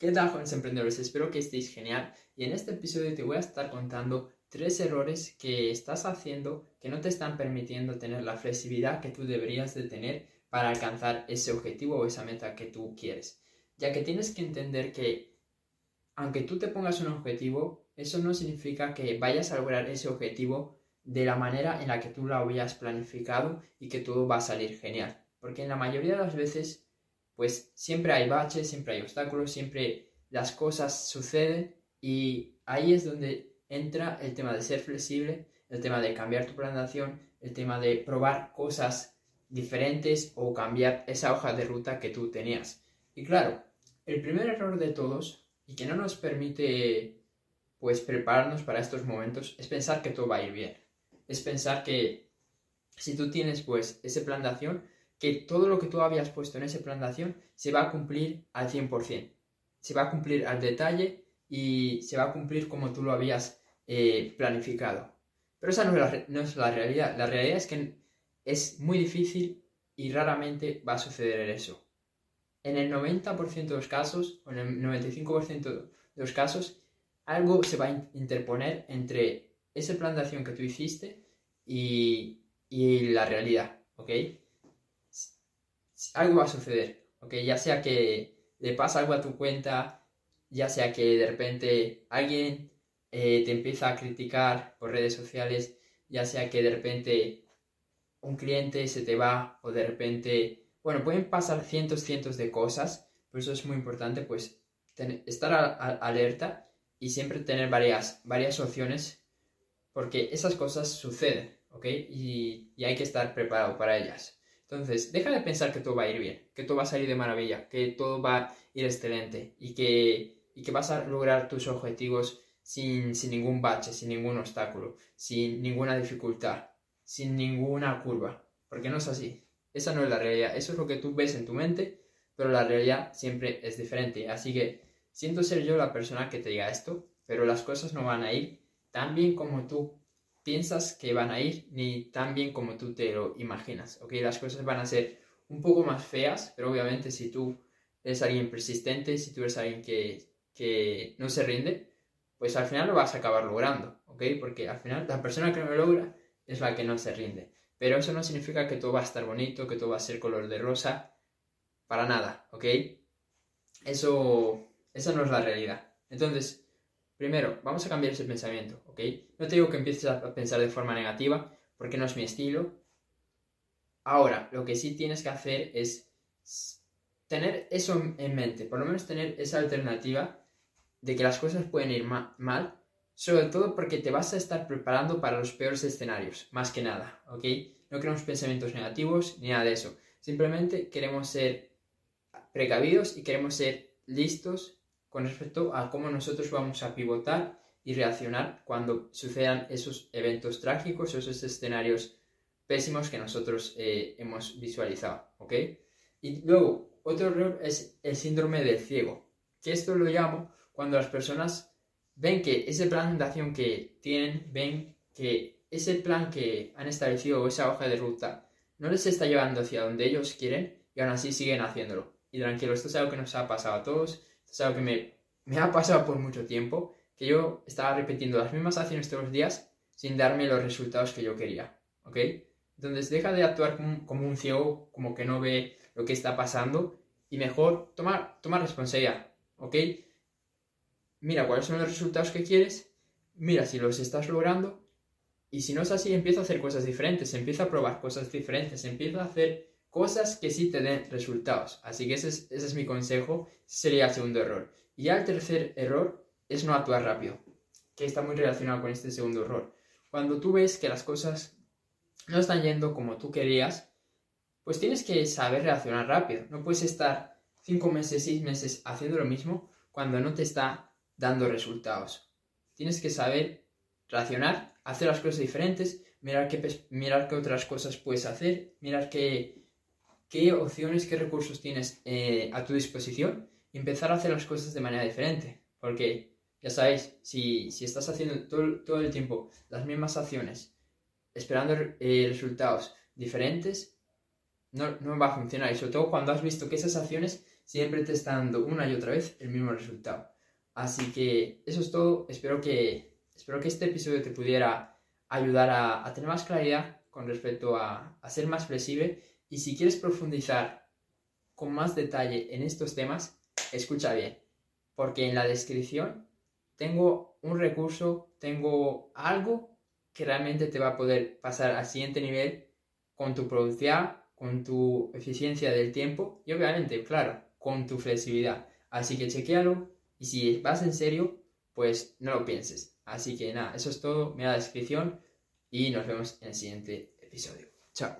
¿Qué tal, jóvenes emprendedores? Espero que estéis genial y en este episodio te voy a estar contando tres errores que estás haciendo que no te están permitiendo tener la flexibilidad que tú deberías de tener para alcanzar ese objetivo o esa meta que tú quieres. Ya que tienes que entender que aunque tú te pongas un objetivo, eso no significa que vayas a lograr ese objetivo de la manera en la que tú lo habías planificado y que todo va a salir genial. Porque en la mayoría de las veces pues siempre hay baches, siempre hay obstáculos, siempre las cosas suceden y ahí es donde entra el tema de ser flexible, el tema de cambiar tu plan de acción, el tema de probar cosas diferentes o cambiar esa hoja de ruta que tú tenías. Y claro, el primer error de todos y que no nos permite pues prepararnos para estos momentos es pensar que todo va a ir bien. Es pensar que si tú tienes pues ese plan de acción, que todo lo que tú habías puesto en ese plan de acción se va a cumplir al 100%. Se va a cumplir al detalle y se va a cumplir como tú lo habías eh, planificado. Pero esa no es, la, realidad. La realidad es que es muy difícil y raramente va a suceder eso. En el 90% de los casos, o en el 95% de los casos, algo se va a interponer entre ese plan de acción que tú hiciste y, y la realidad, ¿ok? Algo va a suceder, ¿ok? Ya sea que le pasa algo a tu cuenta, ya sea que de repente alguien eh, te empieza a criticar por redes sociales, ya sea que de repente un cliente se te va o de repente, bueno, pueden pasar cientos, cientos de cosas, por eso es muy importante pues estar alerta y siempre tener varias, varias opciones porque esas cosas suceden, ¿ok? Y, y hay que estar preparado para ellas. Entonces, deja de pensar que todo va a ir bien, que todo va a salir de maravilla, que todo va a ir excelente y que, y que vas a lograr tus objetivos sin, sin ningún bache, sin ningún obstáculo, sin ninguna dificultad, sin ninguna curva, porque no es así. Esa no es la realidad, eso es lo que tú ves en tu mente, pero la realidad siempre es diferente. Así que siento ser yo la persona que te diga esto, pero las cosas no van a ir tan bien como tú piensas que van a ir ni tan bien como tú te lo imaginas, ¿ok? Las cosas van a ser un poco más feas, pero obviamente si tú eres alguien persistente, si tú eres alguien que, que no se rinde, pues al final lo vas a acabar logrando, ¿ok? Porque al final la persona que no lo logra es la que no se rinde. Pero eso no significa que todo va a estar bonito, que todo va a ser color de rosa, para nada, ¿ok? Eso, esa no es la realidad. Entonces, Primero, vamos a cambiar ese pensamiento, ¿ok? No te digo que empieces a pensar de forma negativa, porque no es mi estilo. Ahora, lo que sí tienes que hacer es tener eso en mente, por lo menos tener esa alternativa de que las cosas pueden ir mal, sobre todo porque te vas a estar preparando para los peores escenarios, más que nada, ¿ok? No queremos pensamientos negativos ni nada de eso. Simplemente queremos ser precavidos y queremos ser listos con respecto a cómo nosotros vamos a pivotar y reaccionar cuando sucedan esos eventos trágicos esos escenarios pésimos que nosotros eh, hemos visualizado, ¿ok? Y luego, otro error es el síndrome del ciego, que esto lo llamo cuando las personas ven que ese plan de acción que tienen, ven que ese plan que han establecido o esa hoja de ruta no les está llevando hacia donde ellos quieren y aún así siguen haciéndolo. Y tranquilo, esto es algo que nos ha pasado a todos es algo que me, me ha pasado por mucho tiempo, que yo estaba repitiendo las mismas acciones todos los días sin darme los resultados que yo quería, ¿ok? Entonces deja de actuar como, un ciego, como que no ve lo que está pasando y mejor toma, toma responsabilidad, ¿ok? Mira cuáles son los resultados que quieres, mira si los estás logrando y si no es así empieza a hacer cosas diferentes, empieza a probar cosas diferentes, empieza a hacer cosas que sí te den resultados. Así que ese es, mi consejo, sería el segundo error. Y ya el tercer error es no actuar rápido, que está muy relacionado con este segundo error. Cuando tú ves que las cosas no están yendo como tú querías, pues tienes que saber reaccionar rápido. No puedes estar cinco meses, seis meses haciendo lo mismo cuando no te está dando resultados. Tienes que saber reaccionar, hacer las cosas diferentes, mirar qué, mirar qué otras cosas puedes hacer, mirar qué, qué opciones, qué recursos tienes eh, a tu disposición y empezar a hacer las cosas de manera diferente. Porque, ya sabéis, si, estás haciendo todo, el tiempo las mismas acciones, esperando eh, resultados diferentes, no, no, va a funcionar. Y sobre todo cuando has visto que esas acciones siempre te está dando una y otra vez el mismo resultado. Así que eso es todo. Espero que, espero que este episodio te pudiera ayudar a, tener más claridad con respecto a, a ser más flexible. Y si quieres profundizar con más detalle en estos temas, escucha bien, porque en la descripción tengo un recurso, tengo algo que realmente te va a poder pasar al siguiente nivel con tu productividad, con tu eficiencia del tiempo y obviamente, claro, con tu flexibilidad. Así que chequealo y si vas en serio, pues no lo pienses. Así que nada, eso es todo. Mira la descripción y nos vemos en el siguiente episodio. Chao.